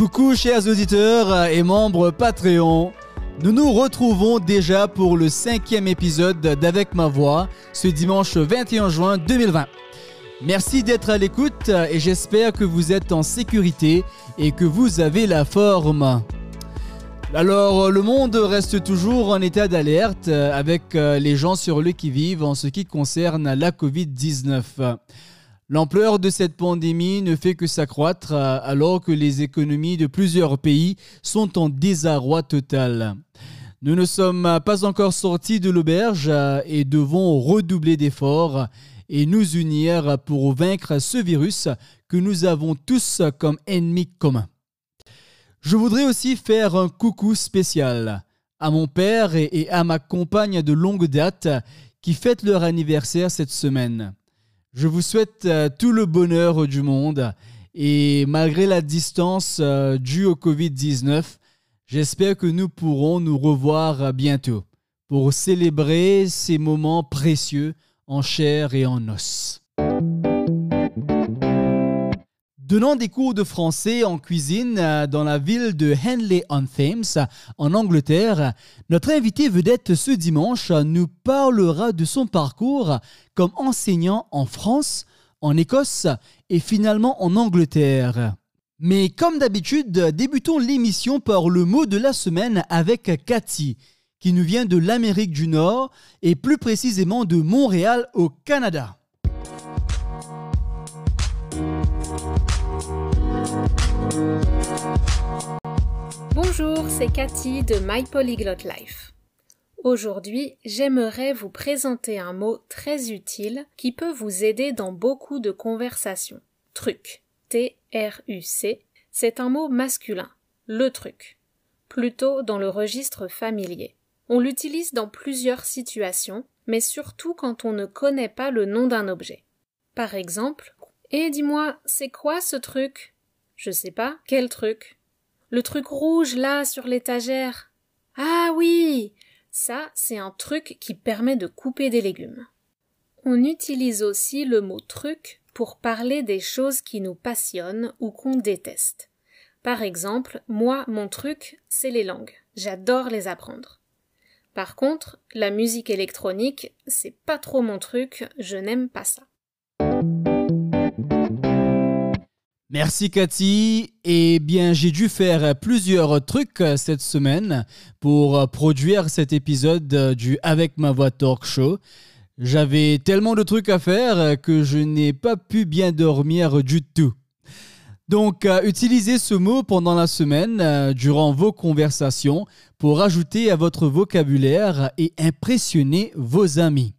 Coucou chers auditeurs et membres Patreon. Nous nous retrouvons déjà pour le cinquième épisode d'Avec ma voix ce dimanche 21 juin 2020. Merci d'être à l'écoute et j'espère que vous êtes en sécurité et que vous avez la forme. Alors, le monde reste toujours en état d'alerte avec les gens sur le qui-vive en ce qui concerne la Covid-19. L'ampleur de cette pandémie ne fait que s'accroître alors que les économies de plusieurs pays sont en désarroi total. Nous ne sommes pas encore sortis de l'auberge et devons redoubler d'efforts et nous unir pour vaincre ce virus que nous avons tous comme ennemi commun. Je voudrais aussi faire un coucou spécial à mon père et à ma compagne de longue date qui fêtent leur anniversaire cette semaine. Je vous souhaite euh, tout le bonheur du monde et malgré la distance euh, due au Covid-19, j'espère que nous pourrons nous revoir bientôt pour célébrer ces moments précieux en chair et en os. Donnant des cours de français en cuisine euh, dans la ville de Henley-on-Thames, en Angleterre, notre invité vedette ce dimanche nous parlera de son parcours comme enseignant en France, en Écosse et finalement en Angleterre. Mais comme d'habitude, débutons l'émission par le mot de la semaine avec Cathy, qui nous vient de l'Amérique du Nord et plus précisément de Montréal au Canada. Bonjour, c'est Cathy de My Polyglot Life. Aujourd'hui, j'aimerais vous présenter un mot très utile qui peut vous aider dans beaucoup de conversations. Truc. T-R-U-C. C'est un mot masculin. Le truc. Plutôt dans le registre familier. On l'utilise dans plusieurs situations, mais surtout quand on ne connaît pas le nom d'un objet. Par exemple, Eh dis-moi, c'est quoi ce truc? Je sais pas, quel truc? Le truc rouge là sur l'étagère. Ah oui. Ça, c'est un truc qui permet de couper des légumes. On utilise aussi le mot truc pour parler des choses qui nous passionnent ou qu'on déteste. Par exemple, moi, mon truc, c'est les langues. J'adore les apprendre. Par contre, la musique électronique, c'est pas trop mon truc, je n'aime pas ça. Merci Cathy. Eh bien, j'ai dû faire plusieurs trucs cette semaine pour produire cet épisode du Avec ma voix talk show. J'avais tellement de trucs à faire que je n'ai pas pu bien dormir du tout. Donc, euh, utilisez ce mot pendant la semaine, euh, durant vos conversations, pour ajouter à votre vocabulaire et impressionner vos amis.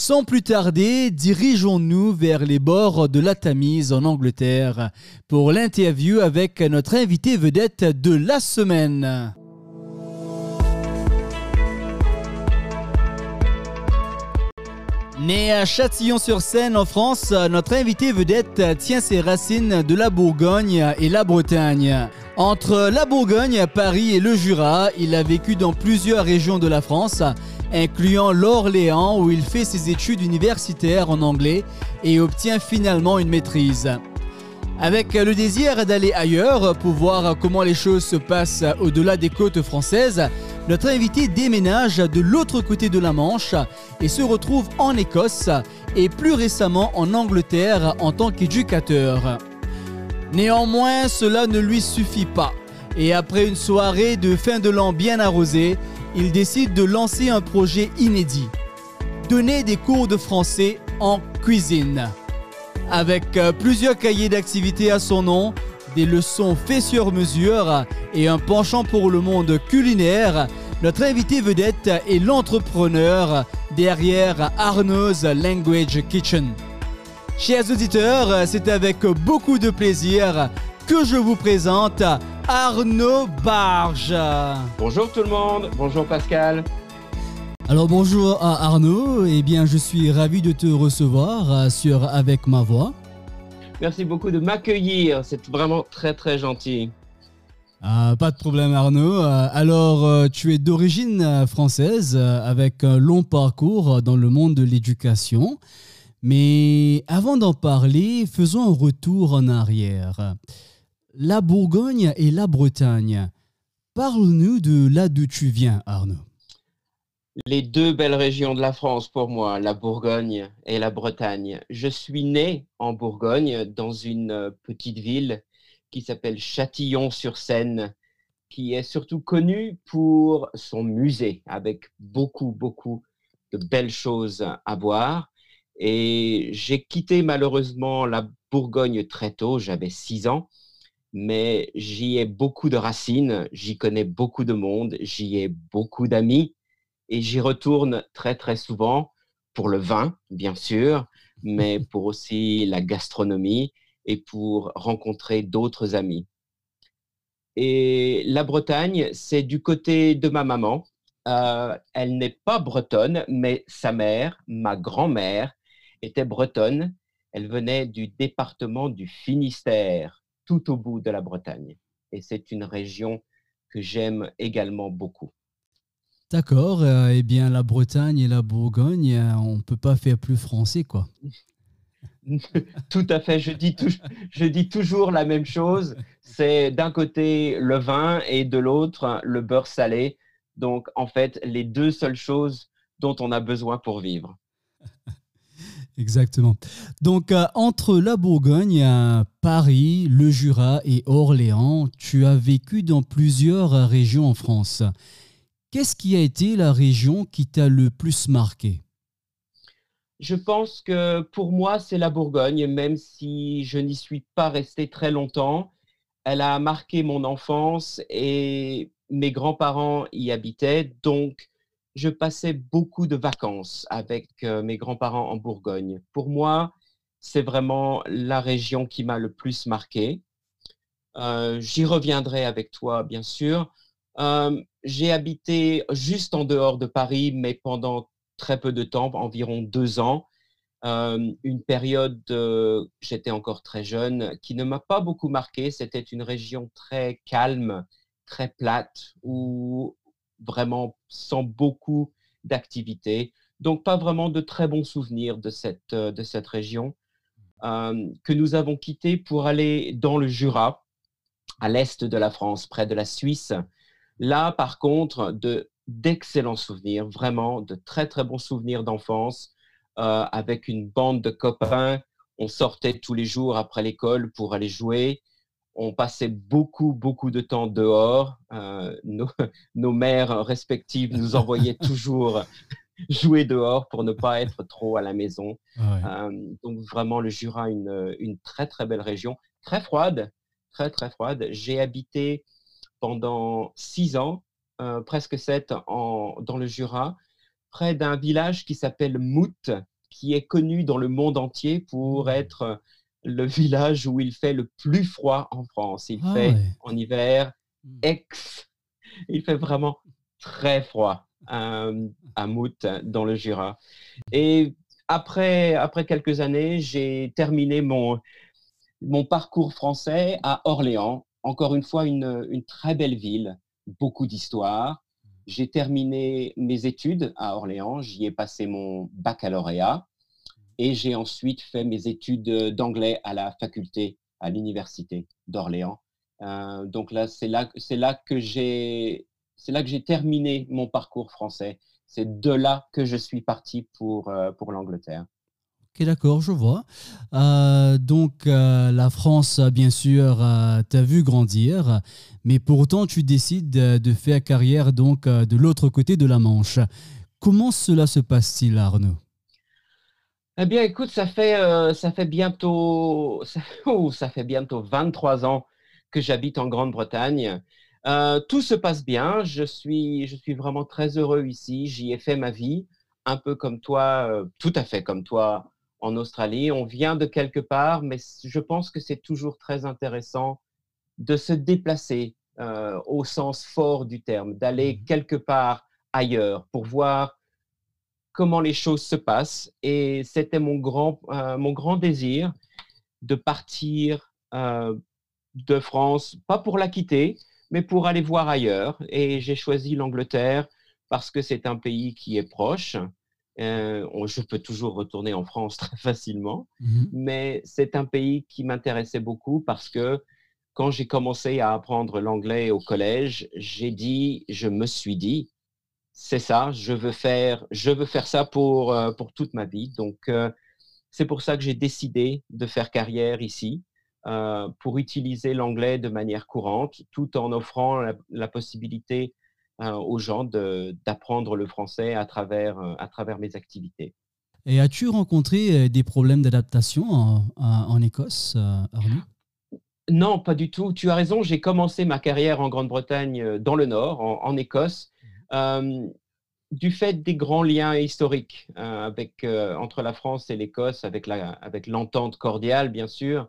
Sans plus tarder, dirigeons-nous vers les bords de la Tamise en Angleterre pour l'interview avec notre invité vedette de la semaine. Né à Châtillon-sur-Seine en France, notre invité vedette tient ses racines de la Bourgogne et la Bretagne. Entre la Bourgogne, Paris et le Jura, il a vécu dans plusieurs régions de la France, incluant l'Orléans où il fait ses études universitaires en anglais et obtient finalement une maîtrise. Avec le désir d'aller ailleurs pour voir comment les choses se passent au-delà des côtes françaises, notre invité déménage de l'autre côté de la Manche et se retrouve en Écosse et plus récemment en Angleterre en tant qu'éducateur. Néanmoins, cela ne lui suffit pas et après une soirée de fin de l'an bien arrosée, il décide de lancer un projet inédit. Donner des cours de français en cuisine. Avec euh, plusieurs cahiers d'activités à son nom, des leçons faites sur mesure et un penchant pour le monde culinaire, notre invité vedette est l'entrepreneur derrière Arnaud's Language Kitchen. Chers auditeurs, c'est avec beaucoup de plaisir que je vous présente Arnaud Barge. Bonjour tout le monde, bonjour Pascal. Alors bonjour à Arnaud, eh bien je suis ravi de te recevoir euh, sur Avec ma voix. Merci beaucoup de m'accueillir, c'est vraiment très très gentil. Ah, pas de problème Arnaud. Euh, alors euh, tu es d'origine française avec un long parcours dans le monde de l'éducation. Mais avant d'en parler, faisons un retour en arrière. La Bourgogne et la Bretagne. Parle-nous de là d'où tu viens, Arnaud. Les deux belles régions de la France pour moi, la Bourgogne et la Bretagne. Je suis né en Bourgogne, dans une petite ville qui s'appelle Châtillon-sur-Seine, qui est surtout connue pour son musée, avec beaucoup, beaucoup de belles choses à voir. Et j'ai quitté malheureusement la Bourgogne très tôt, j'avais six ans, mais j'y ai beaucoup de racines, j'y connais beaucoup de monde, j'y ai beaucoup d'amis et j'y retourne très très souvent pour le vin, bien sûr, mais pour aussi la gastronomie et pour rencontrer d'autres amis. Et la Bretagne, c'est du côté de ma maman. Euh, elle n'est pas bretonne, mais sa mère, ma grand-mère, était bretonne. Elle venait du département du Finistère, tout au bout de la Bretagne. Et c'est une région que j'aime également beaucoup. D'accord. Euh, eh bien, la Bretagne et la Bourgogne, euh, on ne peut pas faire plus français, quoi. Tout à fait. Je dis, je dis toujours la même chose. C'est d'un côté le vin et de l'autre le beurre salé. Donc, en fait, les deux seules choses dont on a besoin pour vivre. Exactement. Donc, euh, entre la Bourgogne, Paris, le Jura et Orléans, tu as vécu dans plusieurs régions en France. Qu'est-ce qui a été la région qui t'a le plus marqué? Je pense que pour moi, c'est la Bourgogne, même si je n'y suis pas resté très longtemps. Elle a marqué mon enfance et mes grands-parents y habitaient, donc je passais beaucoup de vacances avec mes grands-parents en Bourgogne. Pour moi, c'est vraiment la région qui m'a le plus marqué. J'y reviendrai avec toi, bien sûr. J'ai habité juste en dehors de Paris, mais pendant très peu de temps, environ deux ans. une période, j'étais encore très jeune, qui ne m'a pas beaucoup marqué. C'était une région très calme, très plate, où vraiment sans beaucoup d'activité. Donc, pas vraiment de très bons souvenirs de cette, euh, de cette région euh, que nous avons quitté pour aller dans le Jura, à l'est de la France, près de la Suisse. Là, par contre, de d'excellents souvenirs, vraiment de très très bons souvenirs d'enfance, euh, avec une bande de copains. On sortait tous les jours après l'école pour aller jouer on passait beaucoup, beaucoup de temps dehors. Euh, nos, mères respectives nous envoyaient toujours jouer dehors pour ne pas être trop à la maison. Ah euh, donc vraiment, le Jura, une, une très, très belle région, très froide, très, très froide. J'ai habité pendant six ans, euh, presque sept, dans le Jura, près d'un village qui s'appelle Mout, qui est connu dans le monde entier pour mmh. être le village où il fait le plus froid en France. Il ah fait en hiver hmm. ex. Il fait vraiment très froid euh, à Mout, dans le Jura. Et après, après quelques années, j'ai terminé mon, mon parcours français à Orléans. Encore une fois, une, une très belle ville, beaucoup d'histoire. J'ai terminé mes études à Orléans. J'y ai passé mon baccalauréat. Et j'ai ensuite fait mes études d'anglais à la faculté, à l'université d'Orléans. Euh, donc là, c'est là, c'est là que j'ai, c'est là que j'ai terminé mon parcours français. C'est de là que je suis parti pour, euh, pour l'Angleterre. Ok, d'accord, je vois. Euh, donc, la France, bien sûr, t'a vu grandir, mais pourtant, tu décides de faire carrière donc de l'autre côté de la Manche. Comment cela se passe-t-il, Arnaud? Eh bien, écoute, ça fait, euh, ça fait bientôt, ça, oh, ça, fait bientôt 23 ans que j'habite en Grande-Bretagne. Euh, tout se passe bien. Je suis, je suis vraiment très heureux ici. J'y ai fait ma vie, un peu comme toi, euh, tout à fait comme toi en Australie. On vient de quelque part, mais je pense que c'est toujours très intéressant de se déplacer au sens fort du terme, d'aller mmh quelque part ailleurs pour voir comment les choses se passent. Et c'était mon grand, euh, mon grand désir de partir euh, de France, pas pour la quitter, mais pour aller voir ailleurs. Et j'ai choisi l'Angleterre parce que c'est un pays qui est proche. Euh, je peux toujours retourner en France très facilement, mmh mais c'est un pays qui m'intéressait beaucoup parce que quand j'ai commencé à apprendre l'anglais au collège, j'ai dit, je me suis dit, c'est ça, je veux faire, je veux faire ça pour, euh, pour toute ma vie. Donc, euh, c'est pour ça que j'ai décidé de faire carrière ici, euh, pour utiliser l'anglais de manière courante, tout en offrant la, possibilité aux gens d'apprendre le français à travers, à travers mes activités. Et as-tu rencontré des problèmes d'adaptation en, en, Écosse, Arnaud? Non, pas du tout. Tu as raison, j'ai commencé ma carrière en Grande-Bretagne dans le Nord, en, Écosse, du fait des grands liens historiques avec, entre la France et l'Écosse, avec l'entente cordiale, bien sûr.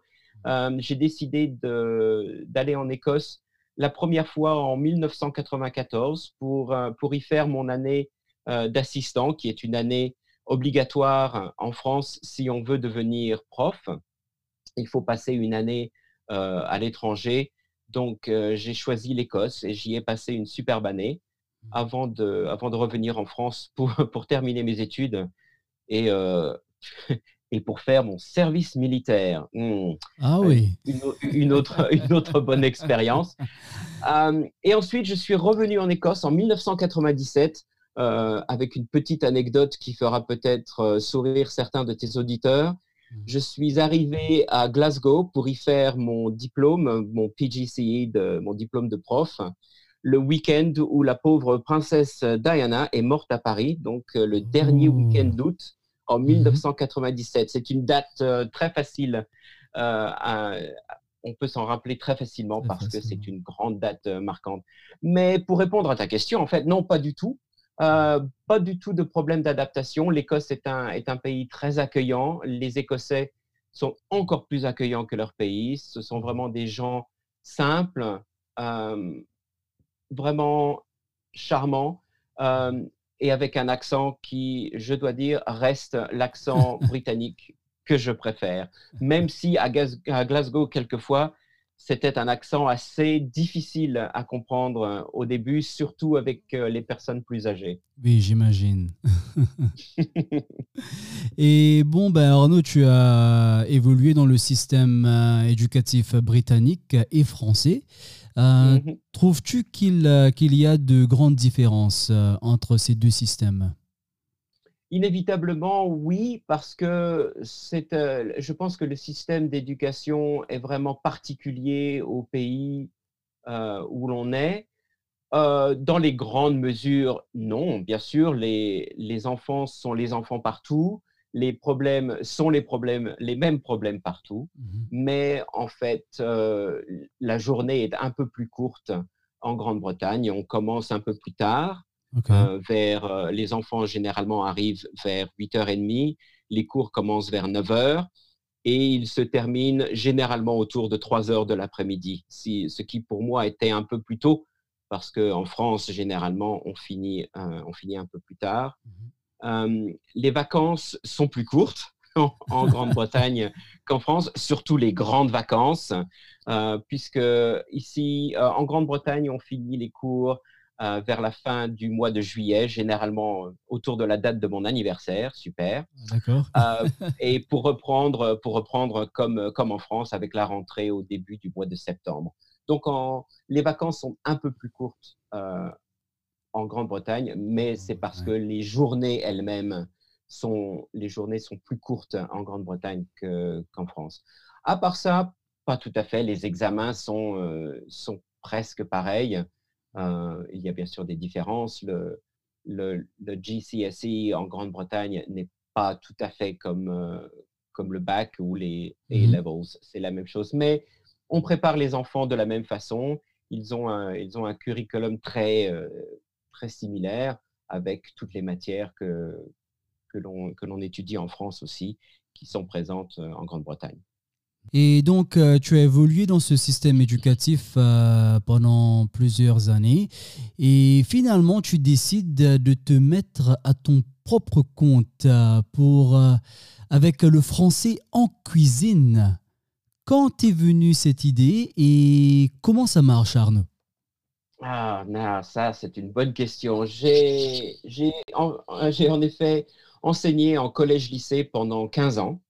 j'ai décidé d'aller en Écosse la première fois en 1994 pour, pour y faire mon année d'assistant, qui est une année obligatoire en France si on veut devenir prof. Il faut passer une année euh, à l'étranger. Donc, euh, j'ai choisi l'Écosse et j'y ai passé une superbe année. Avant de, avant de revenir en France pour, pour terminer mes études et, euh, et pour faire mon service militaire. Mmh. Ah oui. Une, une, autre, une autre bonne expérience. et ensuite, je suis revenu en Écosse en 1997 avec une petite anecdote qui fera peut-être sourire certains de tes auditeurs. Mhm. Je suis arrivé à Glasgow pour y faire mon diplôme, mon PGCE, mon diplôme de prof, le week-end où la pauvre princesse Diana est morte à Paris, donc euh, le dernier oh. week-end d'août en 1997. Mhm. C'est une date euh, très facile. Euh, on peut s'en rappeler très facilement parce que c'est une grande date marquante. Mais pour répondre à ta question, en fait, non, pas du tout. Euh, pas du tout de problème d'adaptation. L'Écosse est un, est un pays très accueillant. Les Écossais sont encore plus accueillants que leur pays. Ce sont vraiment des gens simples, euh, vraiment charmants euh, et avec un accent qui, je dois dire, reste l'accent britannique que je préfère. Même si à, Glasgow, quelquefois, c'était un accent assez difficile à comprendre euh, au début, surtout avec euh, les personnes plus âgées. Oui, j'imagine. et bon, ben Arnaud, tu as évolué dans le système éducatif britannique et français. Mhm. Trouves-tu qu'il qu'il y a de grandes différences entre ces deux systèmes? Inévitablement, oui, parce que c'est, euh, je pense que le système d'éducation est vraiment particulier au pays euh, où l'on est. Euh, dans les grandes mesures, non, bien sûr, les, les, enfants sont les enfants partout, les problèmes sont les problèmes, les mêmes problèmes partout, mmh mais en fait, la journée est un peu plus courte en Grande-Bretagne. On commence un peu plus tard. Euh, vers, euh, les enfants généralement arrivent vers 8h30, les cours commencent vers 9h et ils se terminent généralement autour de 3h de l'après-midi, si, ce qui pour moi était un peu plus tôt parce qu'en France, généralement, on finit, euh, on finit un peu plus tard. Mmh les vacances sont plus courtes en, Grande-Bretagne qu'en France, surtout les grandes vacances, puisque ici, en Grande-Bretagne, on finit les cours euh, vers la fin du mois de juillet, généralement euh, autour de la date de mon anniversaire. Super. D'accord. Euh, et pour reprendre, pour reprendre comme, comme en France, avec la rentrée au début du mois de septembre. Donc, en, les vacances sont un peu plus courtes en Grande-Bretagne, mais c'est parce que les journées elles-mêmes sont, les journées sont plus courtes en Grande-Bretagne qu'en France. À part ça, pas tout à fait. Les examens sont, sont presque pareils. Euh, il y a bien sûr des différences. Le, le, GCSE en Grande-Bretagne n'est pas tout à fait comme, euh, comme le bac ou les mmh A-levels. C'est la même chose. Mais on prépare les enfants de la même façon. Ils ont un, ils ont un curriculum très, euh, très similaire avec toutes les matières que, que l'on étudie en France aussi, qui sont présentes en Grande-Bretagne. Et donc, euh, tu as évolué dans ce système éducatif euh, pendant plusieurs années et finalement, tu décides de te mettre à ton propre compte euh, pour, avec le français en cuisine. Quand est venue cette idée et comment ça marche, Arnaud? Ah, non, ça, c'est une bonne question. J'ai en, en effet enseigné en collège-lycée pendant 15 ans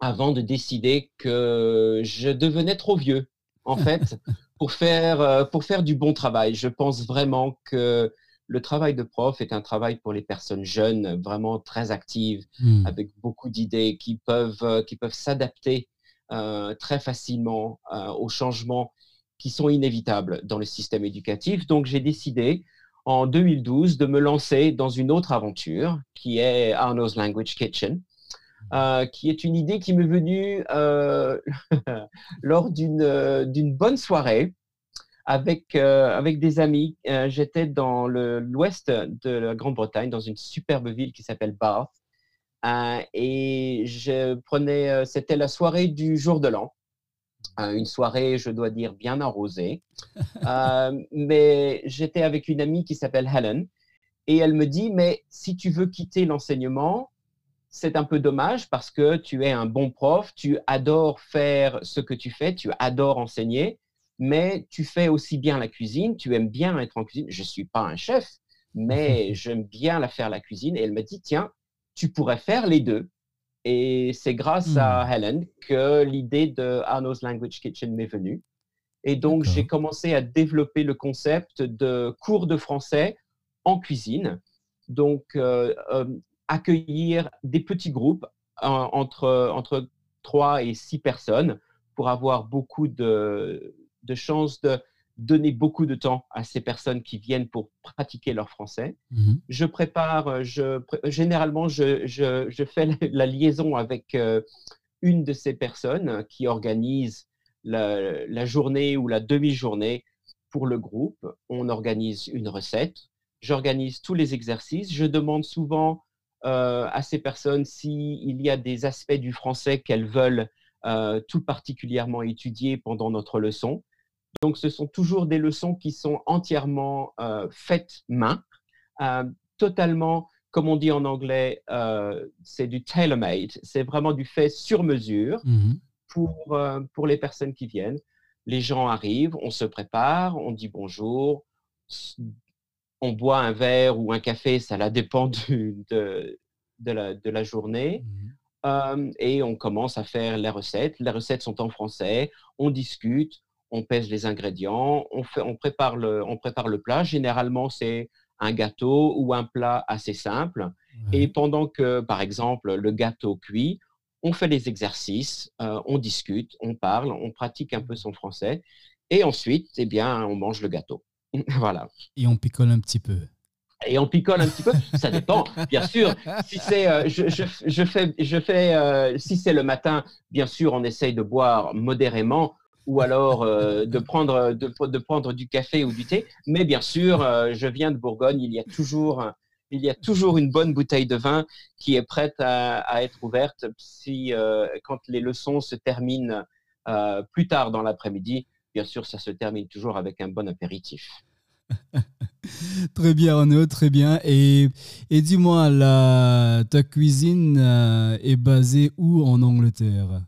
avant de décider que je devenais trop vieux en fait, pour faire, pour faire du bon travail. Je pense vraiment que le travail de prof est un travail pour les personnes jeunes, vraiment très actives, hmm. avec beaucoup d'idées, qui peuvent, euh, qui peuvent s'adapter euh, très facilement euh, aux changements qui sont inévitables dans le système éducatif. Donc, j'ai décidé en 2012 de me lancer dans une autre aventure qui est Arno's Language Kitchen. qui est une idée qui m'est venue lors d'une bonne soirée avec, euh, avec des amis. Euh, j'étais dans l'ouest de la Grande-Bretagne, dans une superbe ville qui s'appelle Bath. Euh, et je prenais, c'était la soirée du jour de l'an. Une soirée, je dois dire, bien arrosée. mais j'étais avec une amie qui s'appelle Helen. Et elle me dit, mais si tu veux quitter l'enseignement, c'est un peu dommage parce que tu es un bon prof, tu adores faire ce que tu fais, tu adores enseigner, mais tu fais aussi bien la cuisine, tu aimes bien être en cuisine. Je ne suis pas un chef, mais j'aime bien la faire la cuisine. Et elle me dit, tiens, tu pourrais faire les deux. Et c'est grâce à hmm. Helen que l'idée de Arno's Language Kitchen m'est venue. Et donc, j'ai commencé à développer le concept de cours de français en cuisine. Donc, euh, euh, accueillir des petits groupes entre, entre 3 et 6 personnes pour avoir beaucoup de, de chance de donner beaucoup de temps à ces personnes qui viennent pour pratiquer leur français. Mhm. Je prépare, euh, je, généralement, je, je, fais la liaison avec euh, une de ces personnes qui organise la, journée ou la demi-journée pour le groupe. On organise une recette, j'organise tous les exercices, je demande souvent euh, à ces personnes s'il y a des aspects du français qu'elles veulent tout particulièrement étudier pendant notre leçon. Donc, ce sont toujours des leçons qui sont entièrement euh, faites main, euh, totalement, comme on dit en anglais, euh, c'est du tailor-made, c'est vraiment du fait sur mesure mmh pour, pour les personnes qui viennent. Les gens arrivent, on se prépare, on dit bonjour, on boit un verre ou un café, ça la dépend de, de, la, de, la, journée. Mmh et on commence à faire les recettes. Les recettes sont en français, on discute, on pèse les ingrédients, on, fait, on, prépare, le, on prépare le plat. Généralement, c'est un gâteau ou un plat assez simple. Et pendant que, par exemple, le gâteau cuit, on fait les exercices, euh, on discute, on parle, on pratique un peu son français. Et ensuite, eh bien, on mange le gâteau. voilà. Et on picole un petit peu. Et on picole un petit peu, ça dépend, bien sûr. Si c'est, euh, je, fais, je fais, euh, si c'est le matin, bien sûr, on essaye de boire modérément ou alors euh, de, prendre, de, prendre du café ou du thé. Mais bien sûr, euh, je viens de Bourgogne, il y a toujours, il y a toujours une bonne bouteille de vin qui est prête à, être ouverte si, euh, quand les leçons se terminent plus tard dans l'après-midi. Bien sûr, ça se termine toujours avec un bon apéritif. très bien, Renaud, très bien. Et, et dis-moi, ta cuisine est basée où en Angleterre?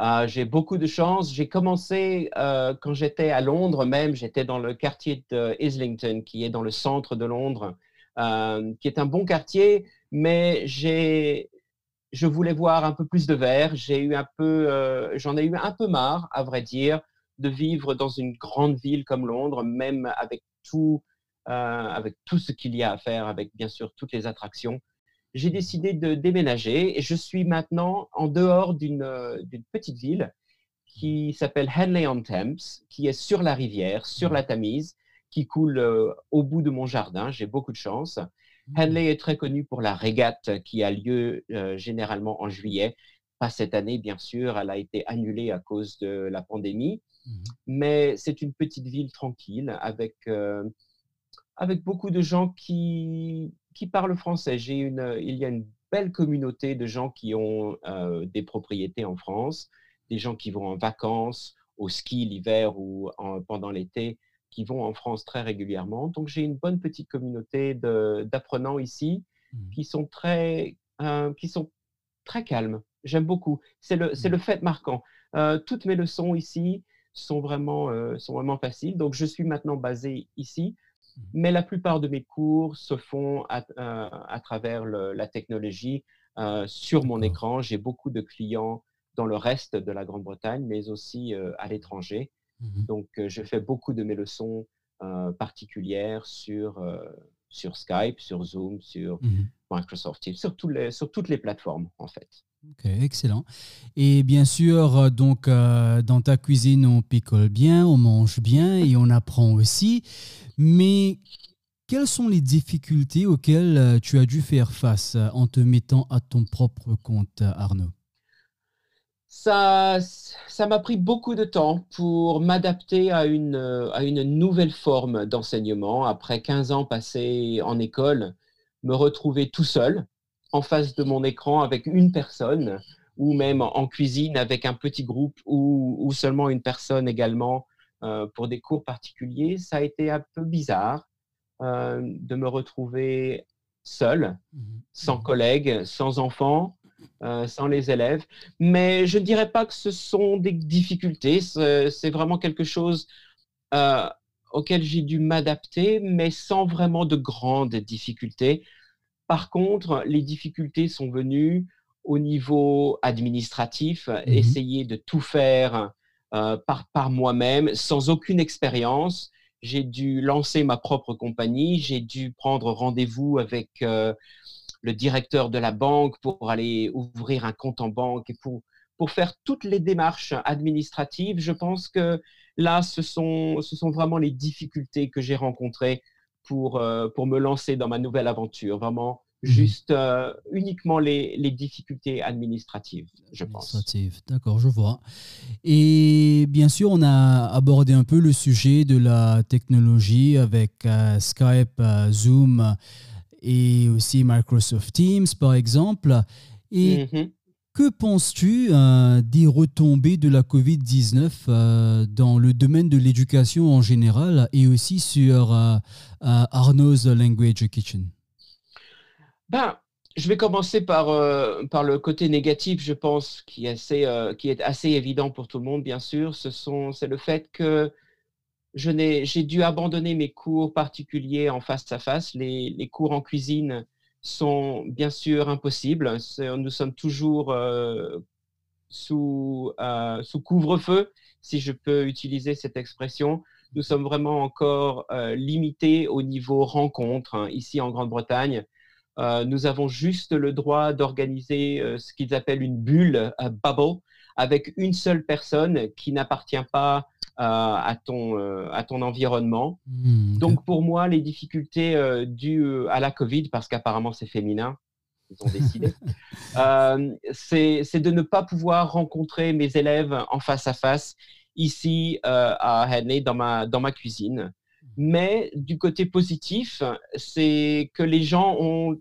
Euh, j'ai beaucoup de chance. J'ai commencé euh, quand j'étais à Londres même, j'étais dans le quartier de Islington, qui est dans le centre de Londres, euh, qui est un bon quartier, mais je voulais voir un peu plus de verre. J'ai eu un peu, j'en ai eu un peu marre, à vrai dire, de vivre dans une grande ville comme Londres, même avec tout, avec tout ce qu'il y a à faire, avec bien sûr toutes les attractions j'ai décidé de déménager et je suis maintenant en dehors d'une euh, petite ville qui s'appelle Henley-on-Thames, qui est sur la rivière, sur la Tamise, qui coule euh, au bout de mon jardin. J'ai beaucoup de chance. Mmh. Henley est très connu pour la régate qui a lieu euh, généralement en juillet. Pas cette année, bien sûr, elle a été annulée à cause de la pandémie. Mmh. Mais c'est une petite ville tranquille avec, avec beaucoup de gens qui, qui parlent français. J'ai une, il y a une belle communauté de gens qui ont euh, des propriétés en France, des gens qui vont en vacances, au ski l'hiver ou pendant l'été, qui vont en France très régulièrement. Donc j'ai une bonne petite communauté d'apprenants ici mmh. qui sont très, euh, qui sont très calmes. J'aime beaucoup. C'est le, le mmh. fait marquant. Euh, toutes mes leçons ici sont vraiment, sont vraiment faciles. Donc je suis maintenant basé ici. Mmh. Mais la plupart de mes cours se font à, euh, travers la technologie. Euh, sur mon écran, j'ai beaucoup de clients dans le reste de la Grande-Bretagne, mais aussi euh, à l'étranger. Mhm. Donc, je fais beaucoup de mes leçons particulières sur, sur Skype, sur Zoom, sur mhm. Microsoft Teams, sur, les, sur toutes les plateformes, en fait. Excellent. Et bien sûr, donc dans ta cuisine, on picole bien, on mange bien et on apprend aussi. Mais quelles sont les difficultés auxquelles euh, tu as dû faire face euh, en te mettant à ton propre compte, Arnaud? Ça, ça m'a pris beaucoup de temps pour m'adapter à une, à une nouvelle forme d'enseignement. Après 15 ans passés en école, me retrouver tout seul en face de mon écran avec une personne ou même en cuisine avec un petit groupe ou, ou seulement une personne également euh, pour des cours particuliers, ça a été un peu bizarre. Euh, de me retrouver seul, mhm. sans mhm. collègues, sans enfants, euh, sans les élèves. Mais je ne dirais pas que ce sont des difficultés, c'est vraiment quelque chose auquel j'ai dû m'adapter, mais sans vraiment de grandes difficultés. Par contre, les difficultés sont venues au niveau administratif, mhm. essayer de tout faire par, par moi-même, sans aucune expérience j'ai dû lancer ma propre compagnie, j'ai dû prendre rendez-vous avec euh, le directeur de la banque pour aller ouvrir un compte en banque et pour, pour faire toutes les démarches administratives. Je pense que là, ce sont, ce sont vraiment les difficultés que j'ai rencontrées pour, euh, pour me lancer dans ma nouvelle aventure. Vraiment, Mhm. juste euh, uniquement les, les, difficultés administratives, je pense. D'accord, je vois. Et bien sûr, on a abordé un peu le sujet de la technologie avec euh, Skype, euh, Zoom et aussi Microsoft Teams, par exemple. Et mhm. Que penses-tu des retombées de la COVID-19 dans le domaine de l'éducation en général et aussi sur Arnaud's Language Kitchen? Ben, je vais commencer par, euh, par le côté négatif, je pense, qui est, assez, euh, qui est assez évident pour tout le monde, bien sûr. C'est le fait que j'ai dû abandonner mes cours particuliers en face à face. Les, les cours en cuisine sont bien sûr impossibles. nous sommes toujours euh, sous, sous couvre-feu, si je peux utiliser cette expression. Nous sommes vraiment encore limités au niveau rencontre hein, ici en Grande-Bretagne. Euh, nous avons juste le droit d'organiser euh, ce qu'ils appellent une bulle, un bubble, avec une seule personne qui n'appartient pas euh, à, ton, à ton environnement. Hmm, Donc pour moi, les difficultés dues à la Covid, parce qu'apparemment c'est féminin, ils ont décidé, c'est de ne pas pouvoir rencontrer mes élèves en face à face ici à Henley dans ma, dans ma cuisine. Mais du côté positif, c'est que les gens ont,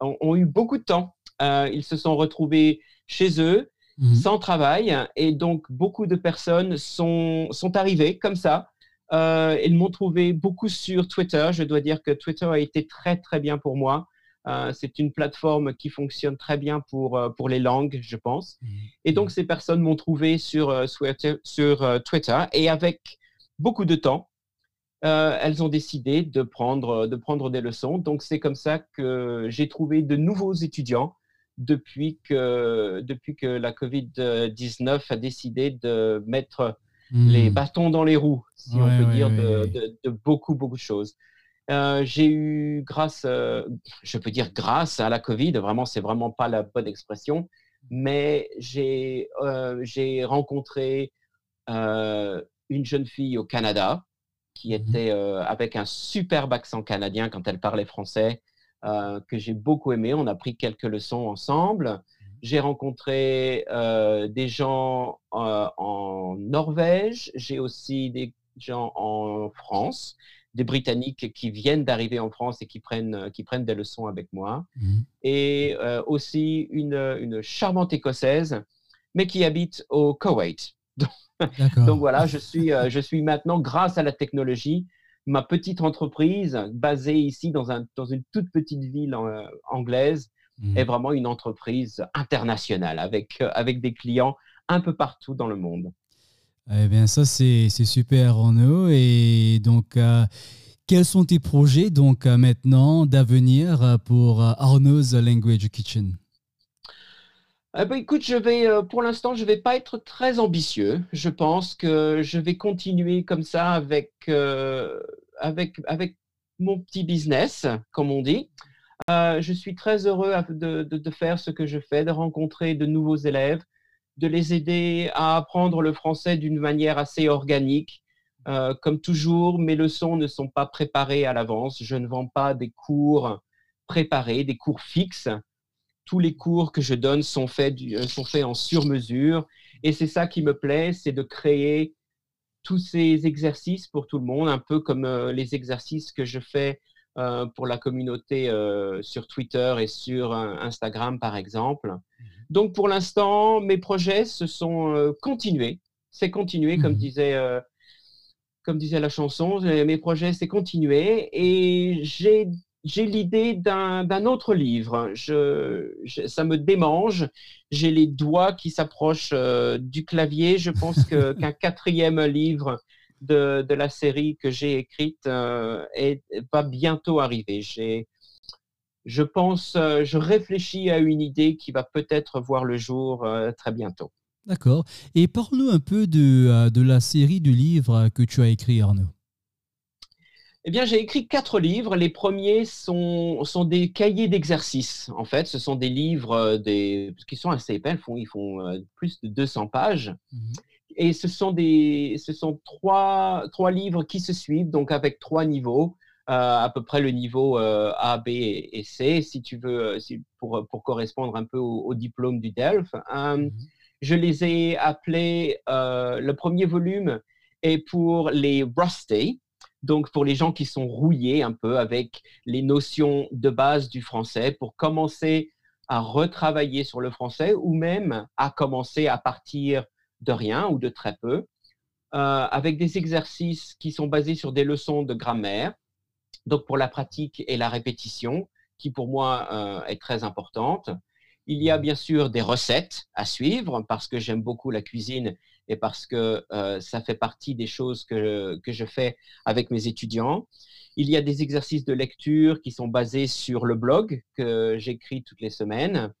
ont, eu beaucoup de temps. Euh, ils se sont retrouvés chez eux, mhm. sans travail, et donc beaucoup de personnes sont, sont arrivées comme ça. Euh, ils m'ont trouvé beaucoup sur Twitter. Je dois dire que Twitter a été très, très bien pour moi. Euh, c'est une plateforme qui fonctionne très bien pour, pour les langues, je pense. Mhm. Et donc, ces personnes m'ont trouvé sur, sur Twitter et avec beaucoup de temps, euh, elles ont décidé de prendre, de prendre des leçons. Donc, c'est comme ça que j'ai trouvé de nouveaux étudiants depuis que, depuis que la COVID-19 a décidé de mettre les hmm. bâtons dans les roues, si on peut dire, de, beaucoup, beaucoup de choses. Euh, j'ai eu, grâce, euh, je peux dire grâce à la Covid, vraiment, c'est vraiment pas la bonne expression, mais j'ai rencontré une jeune fille au Canada qui mmh était euh, avec un superbe accent canadien quand elle parlait français, euh, que j'ai beaucoup aimé. On a pris quelques leçons ensemble. Mmh j'ai rencontré euh, des gens en Norvège, j'ai aussi des gens en France, des Britanniques qui viennent d'arriver en France et qui prennent, qui prennent des leçons avec moi, mmh et aussi une, une charmante Écossaise, mais qui habite au Koweït. Donc voilà, je suis, euh, je suis maintenant, grâce à la technologie, ma petite entreprise basée ici dans, un, dans une toute petite ville euh, anglaise est vraiment une entreprise internationale avec, euh, avec des clients un peu partout dans le monde. Eh bien, ça, c'est super, Renaud. Et donc, quels sont tes projets donc maintenant d'avenir pour Arnaud's Language Kitchen? Eh ben, écoute, euh, pour l'instant, je ne vais pas être très ambitieux. Je pense que je vais continuer comme ça avec, euh, mon petit business, comme on dit. Euh, je suis très heureux de, faire ce que je fais, de rencontrer de nouveaux élèves, de les aider à apprendre le français d'une manière assez organique. comme toujours, mes leçons ne sont pas préparées à l'avance. Je ne vends pas des cours préparés, des cours fixes tous les cours que je donne sont faits, euh, sont faits en sur-mesure. Et c'est ça qui me plaît, c'est de créer tous ces exercices pour tout le monde, un peu comme euh, les exercices que je fais euh, pour la communauté sur Twitter et sur Instagram, par exemple. Mmh Donc, pour l'instant, mes projets se sont continués. C'est continué, comme mmh disait comme disait la chanson, mes projets, c'est continué. Et j'ai j'ai l'idée d'un autre livre. Je, ça me démange. J'ai les doigts qui s'approchent euh, du clavier. Je pense qu'un quatrième livre de, de, la série que j'ai écrite euh, est, va bientôt arriver. Je pense, euh, je réfléchis à une idée qui va peut-être voir le jour très bientôt. D'accord. Et parle-nous un peu de, de la série de livres que tu as écrit, Arnaud. Eh bien, j'ai écrit quatre livres. Les premiers sont, sont des cahiers d'exercices. En fait, ce sont des livres euh, des, qui sont assez épais. Ils font, ils font euh, plus de 200 pages. Mhm. Et ce sont, des, ce sont trois, trois livres qui se suivent, donc avec trois niveaux. Euh, à peu près le niveau A, B et C, si tu veux, pour, pour correspondre un peu au, diplôme du DELF. Mhm. Je les ai appelés, le premier volume est pour les rusty, donc, pour les gens qui sont rouillés un peu avec les notions de base du français, pour commencer à retravailler sur le français ou même à commencer à partir de rien ou de très peu, euh, avec des exercices qui sont basés sur des leçons de grammaire, donc pour la pratique et la répétition, qui pour moi euh, est très importante. Il y a bien sûr des recettes à suivre parce que j'aime beaucoup la cuisine et parce que euh, ça fait partie des choses que, que je fais avec mes étudiants. Il y a des exercices de lecture qui sont basés sur le blog que j'écris toutes les semaines.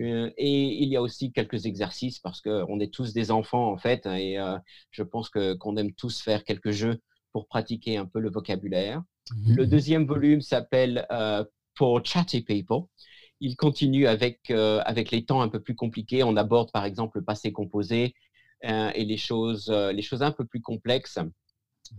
Euh, et il y a aussi quelques exercices parce qu'on est tous des enfants en fait et euh, je pense que qu'on aime tous faire quelques jeux pour pratiquer un peu le vocabulaire. Mmh. Le deuxième volume s'appelle For Chatty People. Il continue avec, avec les temps un peu plus compliqués. On aborde par exemple le passé composé et les choses, euh, les choses un peu plus complexes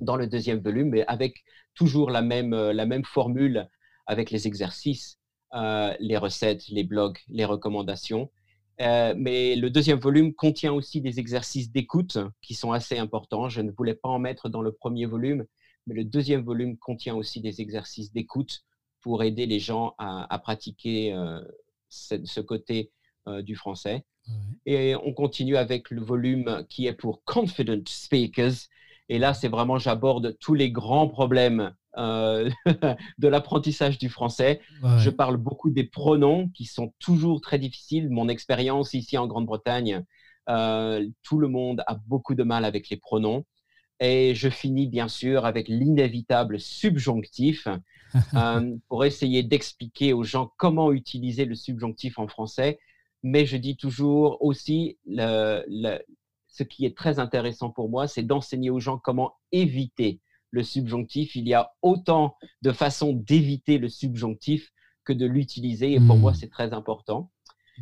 dans le deuxième volume, mais avec toujours la même, euh, la même formule avec les exercices, les recettes, les blogs, les recommandations. mais le deuxième volume contient aussi des exercices d'écoute qui sont assez importants. Je ne voulais pas en mettre dans le premier volume, mais le deuxième volume contient aussi des exercices d'écoute pour aider les gens à, pratiquer ce, côté du français. Et on continue avec le volume qui est pour Confident Speakers. Et là, c'est vraiment, j'aborde tous les grands problèmes euh, de l'apprentissage du français. Je parle beaucoup des pronoms qui sont toujours très difficiles. Mon expérience ici en Grande-Bretagne, euh, tout le monde a beaucoup de mal avec les pronoms. Et je finis bien sûr avec l'inévitable subjonctif euh, pour essayer d'expliquer aux gens comment utiliser le subjonctif en français mais je dis toujours aussi, ce qui est très intéressant pour moi, c'est d'enseigner aux gens comment éviter le subjonctif. Il y a autant de façons d'éviter le subjonctif que de l'utiliser, et pour moi, mmh. c'est très important.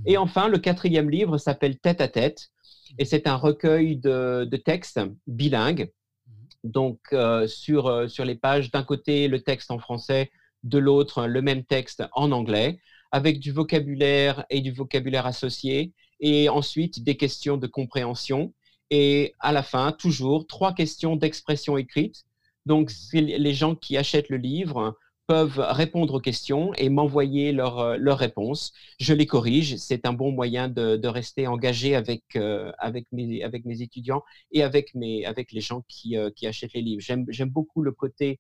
Et mmh. enfin, le quatrième livre s'appelle Tête à tête, et c'est un recueil de, textes bilingues. Donc, euh, sur, euh, sur les pages, d'un côté, le texte en français, de l'autre, le même texte en anglais avec du vocabulaire et du vocabulaire associé, et ensuite des questions de compréhension. Et à la fin, toujours trois questions d'expression écrite. Donc, les gens qui achètent le livre peuvent répondre aux questions et m'envoyer leurs leur réponses. Je les corrige. C'est un bon moyen de, rester engagé avec, euh, avec, mes, avec mes étudiants et avec, mes, avec les gens qui, euh, qui achètent les livres. J'aime beaucoup le côté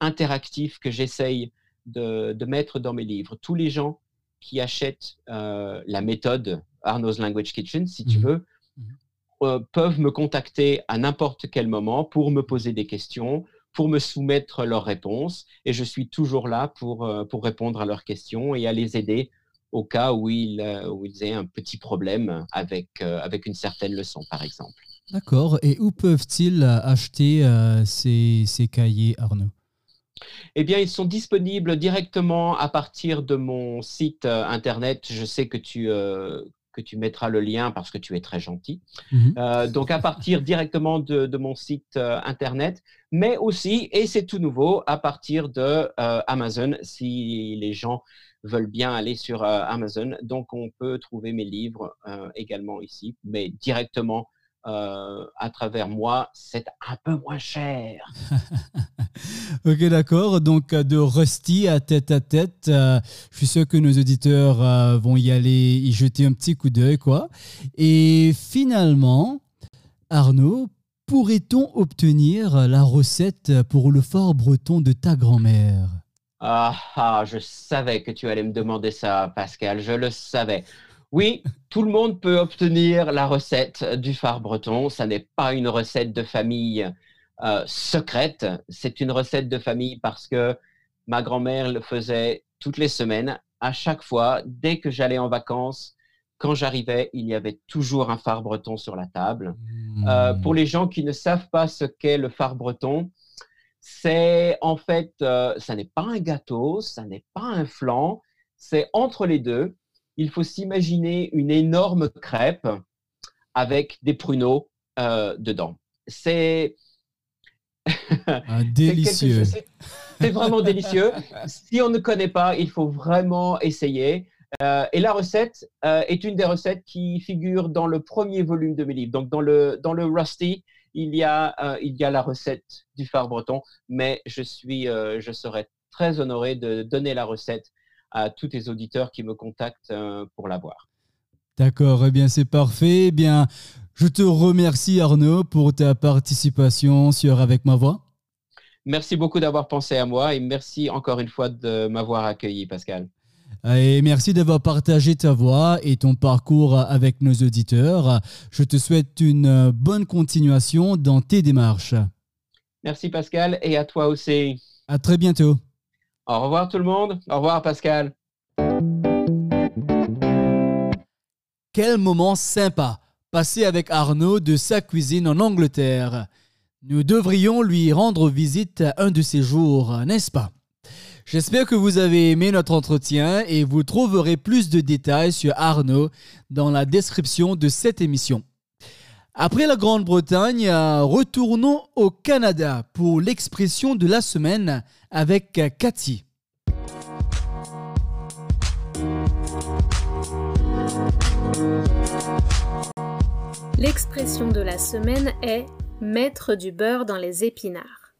interactif que j'essaye de, mettre dans mes livres. Tous les gens qui achètent euh, la méthode Arno's Language Kitchen, si tu mhm. veux, mhm. Euh, peuvent me contacter à n'importe quel moment pour me poser des questions, pour me soumettre leurs réponses. Et je suis toujours là pour, euh, pour répondre à leurs questions et à les aider au cas où ils, où ils aient un petit problème avec, avec une certaine leçon, par exemple. D'accord. Et où peuvent-ils acheter ces, ces cahiers, Arnaud? Eh bien, ils sont disponibles directement à partir de mon site internet. Je sais que tu, que tu mettras le lien parce que tu es très gentil. Mhm. Euh, donc à partir directement de, mon site euh, internet, mais aussi, et c'est tout nouveau, à partir de euh, Amazon, si les gens veulent bien aller sur Amazon. Donc on peut trouver mes livres également ici, mais directement euh, à travers moi, c'est un peu moins cher. ok, d'accord. Donc, euh, de Rusty à tête à tête, euh, je suis sûr que nos auditeurs vont y aller, y jeter un petit coup d'œil, quoi. Et finalement, Arnaud, pourrait-on obtenir la recette pour le fort breton de ta grand-mère? Ah, ah, je savais que tu allais me demander ça, Pascal, je le savais. Oui, tout le monde peut obtenir la recette du phare breton. Ça n'est pas une recette de famille euh, secrète. C'est une recette de famille parce que ma grand-mère le faisait toutes les semaines. À chaque fois, dès que j'allais en vacances, quand j'arrivais, il y avait toujours un phare breton sur la table. Euh, pour les gens qui ne savent pas ce qu'est le phare breton, c'est en fait, euh, ça n'est pas un gâteau, ça n'est pas un flan, c'est entre les deux il faut s'imaginer une énorme crêpe avec des pruneaux euh, dedans. C'est ah, délicieux. C'est vraiment délicieux. Si on ne connaît pas, il faut vraiment essayer. Euh, et la recette euh, est une des recettes qui figure dans le premier volume de mes livres. Donc dans le, dans le Rusty, il y, a, il y a la recette du phare breton, mais je, suis, je serais très honoré de donner la recette à tous les auditeurs qui me contactent euh, pour l'avoir. D'accord, eh bien c'est parfait. Eh bien, je te remercie Arnaud pour ta participation sur Avec ma voix. Merci beaucoup d'avoir pensé à moi et merci encore une fois de m'avoir accueilli, Pascal. Et merci d'avoir partagé ta voix et ton parcours avec nos auditeurs. Je te souhaite une bonne continuation dans tes démarches. Merci Pascal et à toi aussi. À très bientôt. Au revoir tout le monde. Au revoir Pascal. Quel moment sympa passé avec Arnaud de sa cuisine en Angleterre. Nous devrions lui rendre visite un de ces jours, n'est-ce pas? J'espère que vous avez aimé notre entretien et vous trouverez plus de détails sur Arnaud dans la description de cette émission. Après la Grande-Bretagne, retournons au Canada pour l'expression de la semaine avec Cathy. L'expression de la semaine est mettre du beurre dans les épinards.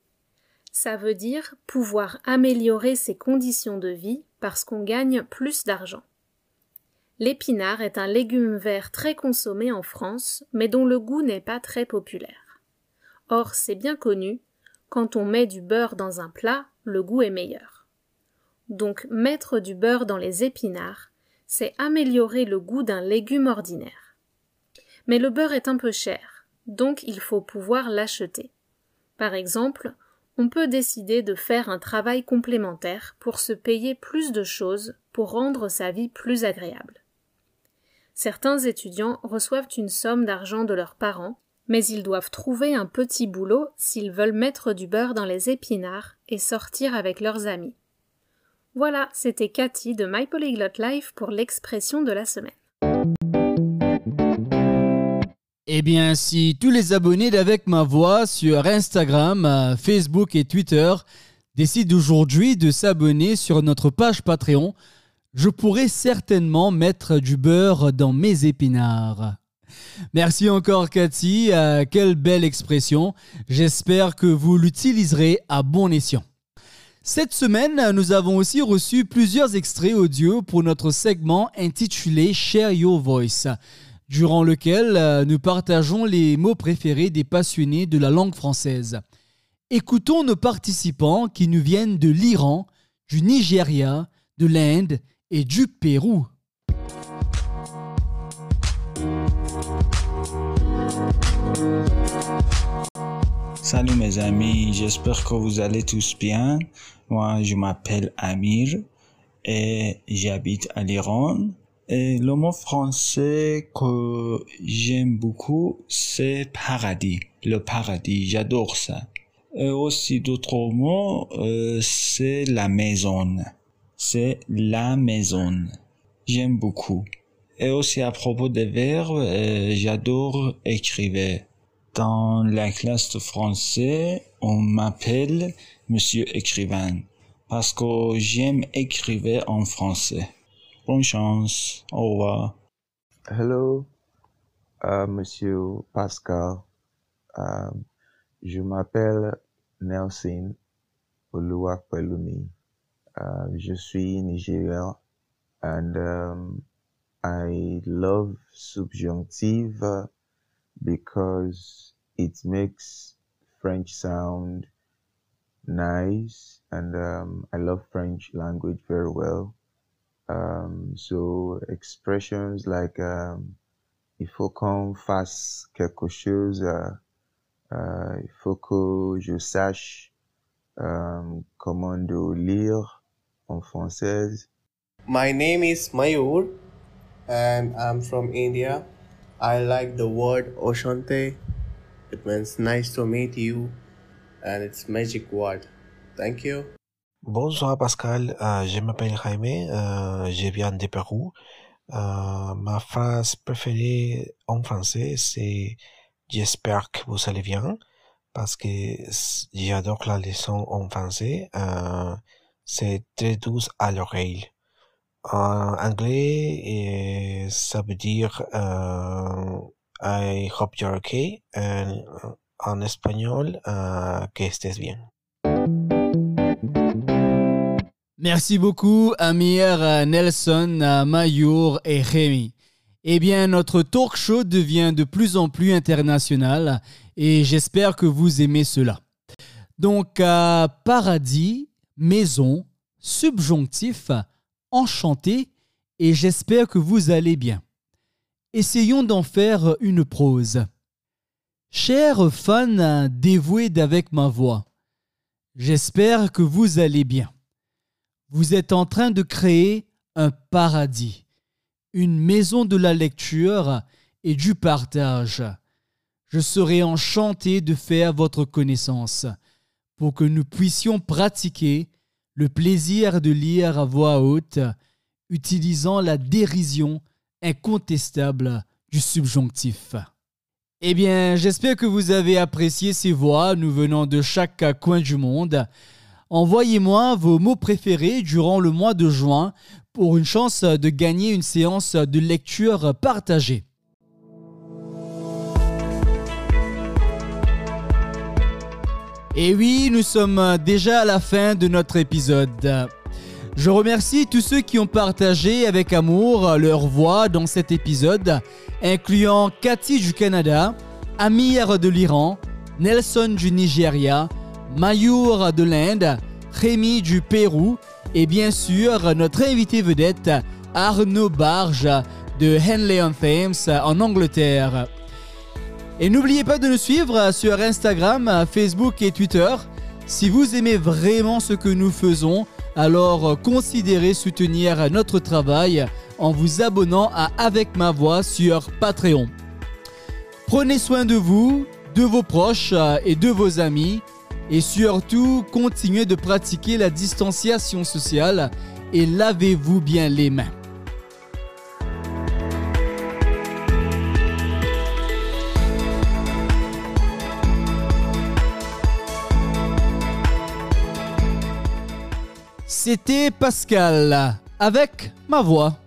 Ça veut dire pouvoir améliorer ses conditions de vie parce qu'on gagne plus d'argent. L'épinard est un légume vert très consommé en France, mais dont le goût n'est pas très populaire. Or, c'est bien connu, quand on met du beurre dans un plat, le goût est meilleur. Donc, mettre du beurre dans les épinards, c'est améliorer le goût d'un légume ordinaire. Mais le beurre est un peu cher, donc il faut pouvoir l'acheter. Par exemple, on peut décider de faire un travail complémentaire pour se payer plus de choses pour rendre sa vie plus agréable. Certains étudiants reçoivent une somme d'argent de leurs parents, mais ils doivent trouver un petit boulot s'ils veulent mettre du beurre dans les épinards et sortir avec leurs amis. Voilà, c'était Cathy de My Polyglot Life pour l'expression de la semaine. Eh bien, si tous les abonnés d'Avec ma voix sur Instagram, euh, Facebook et Twitter décident aujourd'hui de s'abonner sur notre page Patreon, je pourrais certainement mettre du beurre dans mes épinards. Merci encore Cathy, euh, quelle belle expression. J'espère que vous l'utiliserez à bon escient. Cette semaine, nous avons aussi reçu plusieurs extraits audio pour notre segment intitulé Share Your Voice, durant lequel euh, nous partageons les mots préférés des passionnés de la langue française. Écoutons nos participants qui nous viennent de l'Iran, du Nigeria, de l'Inde du Pérou. Salut mes amis, j'espère que vous allez tous bien. Moi, je m'appelle Amir et j'habite à l'Iran. Et le mot français que j'aime beaucoup, c'est paradis. Le paradis, j'adore ça. Et aussi d'autres mots, euh, c'est la maison. C'est la maison. J'aime beaucoup. Et aussi à propos des verbes, euh, j'adore écrire. Dans la classe de français, on m'appelle Monsieur écrivain parce que j'aime écrire en français. Bonne chance. Au revoir. Hello, uh, Monsieur Pascal. Uh, je m'appelle Nelson Oluwapelumi. Uh, je suis Nigérian and um, I love subjunctive because it makes French sound nice and um, I love French language very well. Um, so expressions like um, il faut qu'on fasse quelque chose, uh, uh, il faut que je sache um, comment de lire en français. My name is Mayur and I'm from India. I like the word Oshante. It means nice to meet you and it's magic word. Thank you. Bonsoir Pascal, euh, je m'appelle Jaime, euh, je viens de Pérou. Euh, ma phrase préférée en français, c'est J'espère que vous allez bien, parce que j'adore la leçon en français. Euh, c'est très douce à l'oreille. En anglais, et ça veut dire euh, I hope you're okay. And en espagnol, euh, que estés bien. Merci beaucoup, Amir, Nelson, Mayour et Rémi. Eh bien, notre talk show devient de plus en plus international et j'espère que vous aimez cela. Donc, euh, paradis, maison, subjonctif, enchanté et j'espère que vous allez bien. Essayons d'en faire une prose. Chers fans dévoués d'avec ma voix, j'espère que vous allez bien. Vous êtes en train de créer un paradis, une maison de la lecture et du partage. Je serai enchanté de faire votre connaissance pour que nous puissions pratiquer le plaisir de lire à voix haute, utilisant la dérision incontestable du subjonctif. Eh bien, j'espère que vous avez apprécié ces voix nous venant de chaque coin du monde. Envoyez-moi vos mots préférés durant le mois de juin pour une chance de gagner une séance de lecture partagée. Et oui, nous sommes déjà à la fin de notre épisode. Je remercie tous ceux qui ont partagé avec amour leur voix dans cet épisode, incluant Cathy du Canada, Amir de l'Iran, Nelson du Nigeria, Mayur de l'Inde, Rémi du Pérou et bien sûr notre invité vedette Arnaud Barge de Henley on Thames en Angleterre. Et n'oubliez pas de nous suivre sur Instagram, Facebook et Twitter. Si vous aimez vraiment ce que nous faisons, alors considérez soutenir notre travail en vous abonnant à Avec ma voix sur Patreon. Prenez soin de vous, de vos proches et de vos amis. Et surtout, continuez de pratiquer la distanciation sociale et lavez-vous bien les mains. C'était Pascal avec ma voix.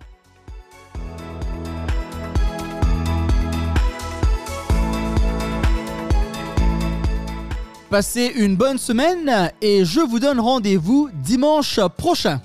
Passez une bonne semaine et je vous donne rendez-vous dimanche prochain.